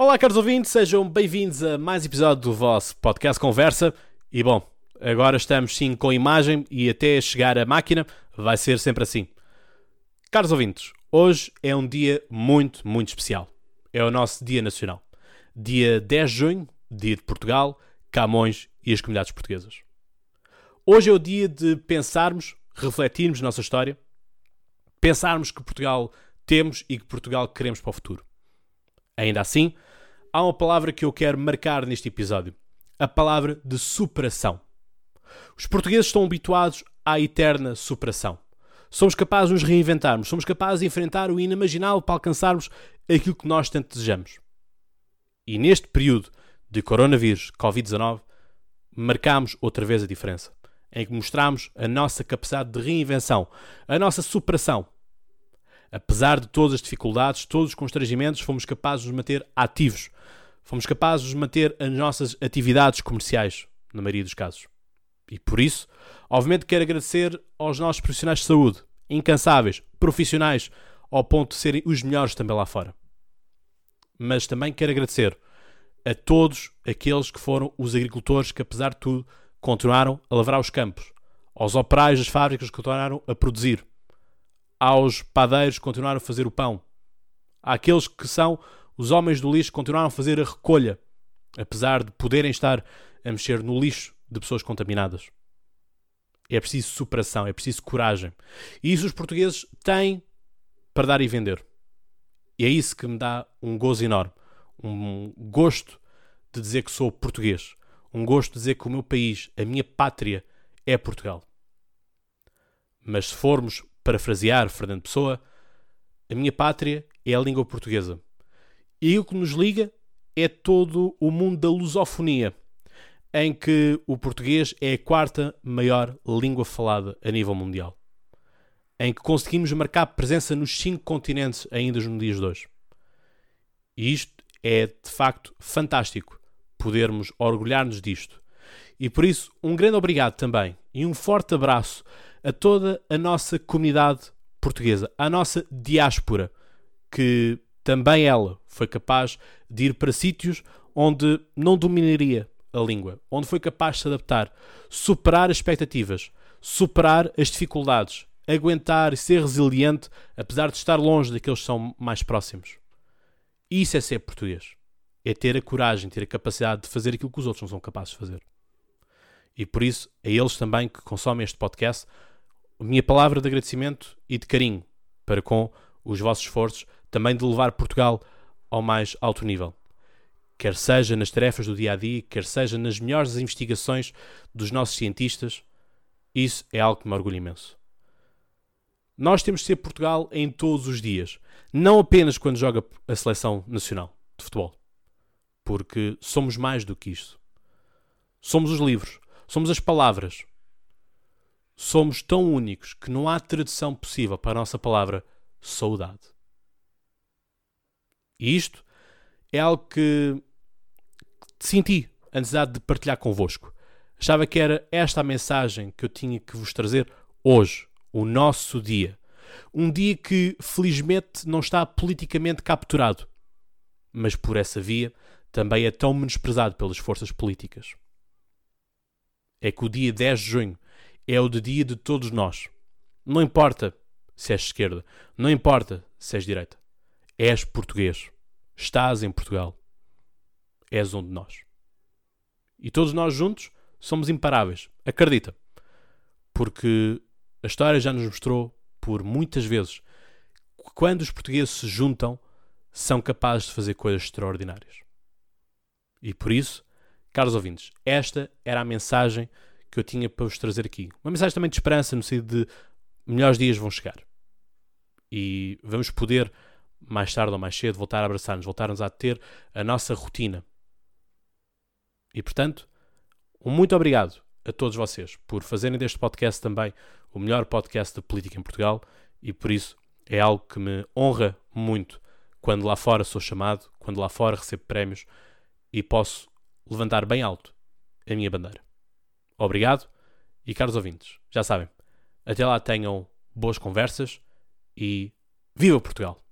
Olá, caros ouvintes, sejam bem-vindos a mais episódio do vosso podcast Conversa. E bom, agora estamos sim com imagem e até chegar a máquina vai ser sempre assim. Caros ouvintes, hoje é um dia muito, muito especial. É o nosso Dia Nacional. Dia 10 de junho, dia de Portugal, Camões e as comunidades portuguesas. Hoje é o dia de pensarmos, refletirmos nossa história, pensarmos que Portugal temos e que Portugal queremos para o futuro. Ainda assim, há uma palavra que eu quero marcar neste episódio: a palavra de superação. Os portugueses estão habituados à eterna superação. Somos capazes de nos reinventarmos, somos capazes de enfrentar o inimaginável para alcançarmos aquilo que nós tanto desejamos. E neste período de coronavírus, Covid-19, marcámos outra vez a diferença, em que mostramos a nossa capacidade de reinvenção, a nossa superação. Apesar de todas as dificuldades, todos os constrangimentos, fomos capazes de nos manter ativos. Fomos capazes de manter as nossas atividades comerciais, na maioria dos casos. E por isso, obviamente, quero agradecer aos nossos profissionais de saúde, incansáveis, profissionais, ao ponto de serem os melhores também lá fora. Mas também quero agradecer a todos aqueles que foram os agricultores que, apesar de tudo, continuaram a lavrar os campos, aos operários das fábricas que continuaram a produzir, aos padeiros que continuaram a fazer o pão, àqueles que são os homens do lixo que continuaram a fazer a recolha, apesar de poderem estar a mexer no lixo de pessoas contaminadas. É preciso superação, é preciso coragem. E isso os portugueses têm para dar e vender. E é isso que me dá um gozo enorme. Um gosto de dizer que sou português. Um gosto de dizer que o meu país, a minha pátria, é Portugal. Mas se formos parafrasear Fernando Pessoa, a minha pátria é a língua portuguesa. E o que nos liga é todo o mundo da lusofonia, em que o português é a quarta maior língua falada a nível mundial. Em que conseguimos marcar presença nos cinco continentes ainda nos dias de hoje. E isto é de facto fantástico podermos orgulhar-nos disto. E por isso, um grande obrigado também e um forte abraço a toda a nossa comunidade portuguesa, a nossa diáspora, que também ela foi capaz de ir para sítios onde não dominaria a língua, onde foi capaz de se adaptar, superar as expectativas, superar as dificuldades, aguentar e ser resiliente, apesar de estar longe daqueles que são mais próximos. Isso é ser português. É ter a coragem, ter a capacidade de fazer aquilo que os outros não são capazes de fazer. E por isso, a eles também que consomem este podcast, a minha palavra de agradecimento e de carinho para com os vossos esforços, também de levar Portugal ao mais alto nível. Quer seja nas tarefas do dia a dia, quer seja nas melhores investigações dos nossos cientistas, isso é algo que me orgulha imenso. Nós temos de ser Portugal em todos os dias, não apenas quando joga a seleção nacional de futebol, porque somos mais do que isto. Somos os livros, somos as palavras, somos tão únicos que não há tradução possível para a nossa palavra saudade. E isto é algo que senti a necessidade de partilhar convosco. Achava que era esta a mensagem que eu tinha que vos trazer hoje, o nosso dia. Um dia que, felizmente, não está politicamente capturado, mas por essa via também é tão menosprezado pelas forças políticas. É que o dia 10 de junho é o de dia de todos nós. Não importa se és esquerda, não importa se és direita. És português. Estás em Portugal. És um de nós. E todos nós juntos somos imparáveis. Acredita. Porque a história já nos mostrou por muitas vezes que quando os portugueses se juntam, são capazes de fazer coisas extraordinárias. E por isso, caros ouvintes, esta era a mensagem que eu tinha para vos trazer aqui. Uma mensagem também de esperança, no sentido de melhores dias vão chegar. E vamos poder, mais tarde ou mais cedo, voltar a abraçar-nos, voltarmos a ter a nossa rotina. E portanto, um muito obrigado a todos vocês por fazerem deste podcast também o melhor podcast de política em Portugal e por isso é algo que me honra muito quando lá fora sou chamado, quando lá fora recebo prémios e posso levantar bem alto a minha bandeira. Obrigado e caros ouvintes, já sabem, até lá tenham boas conversas e viva Portugal!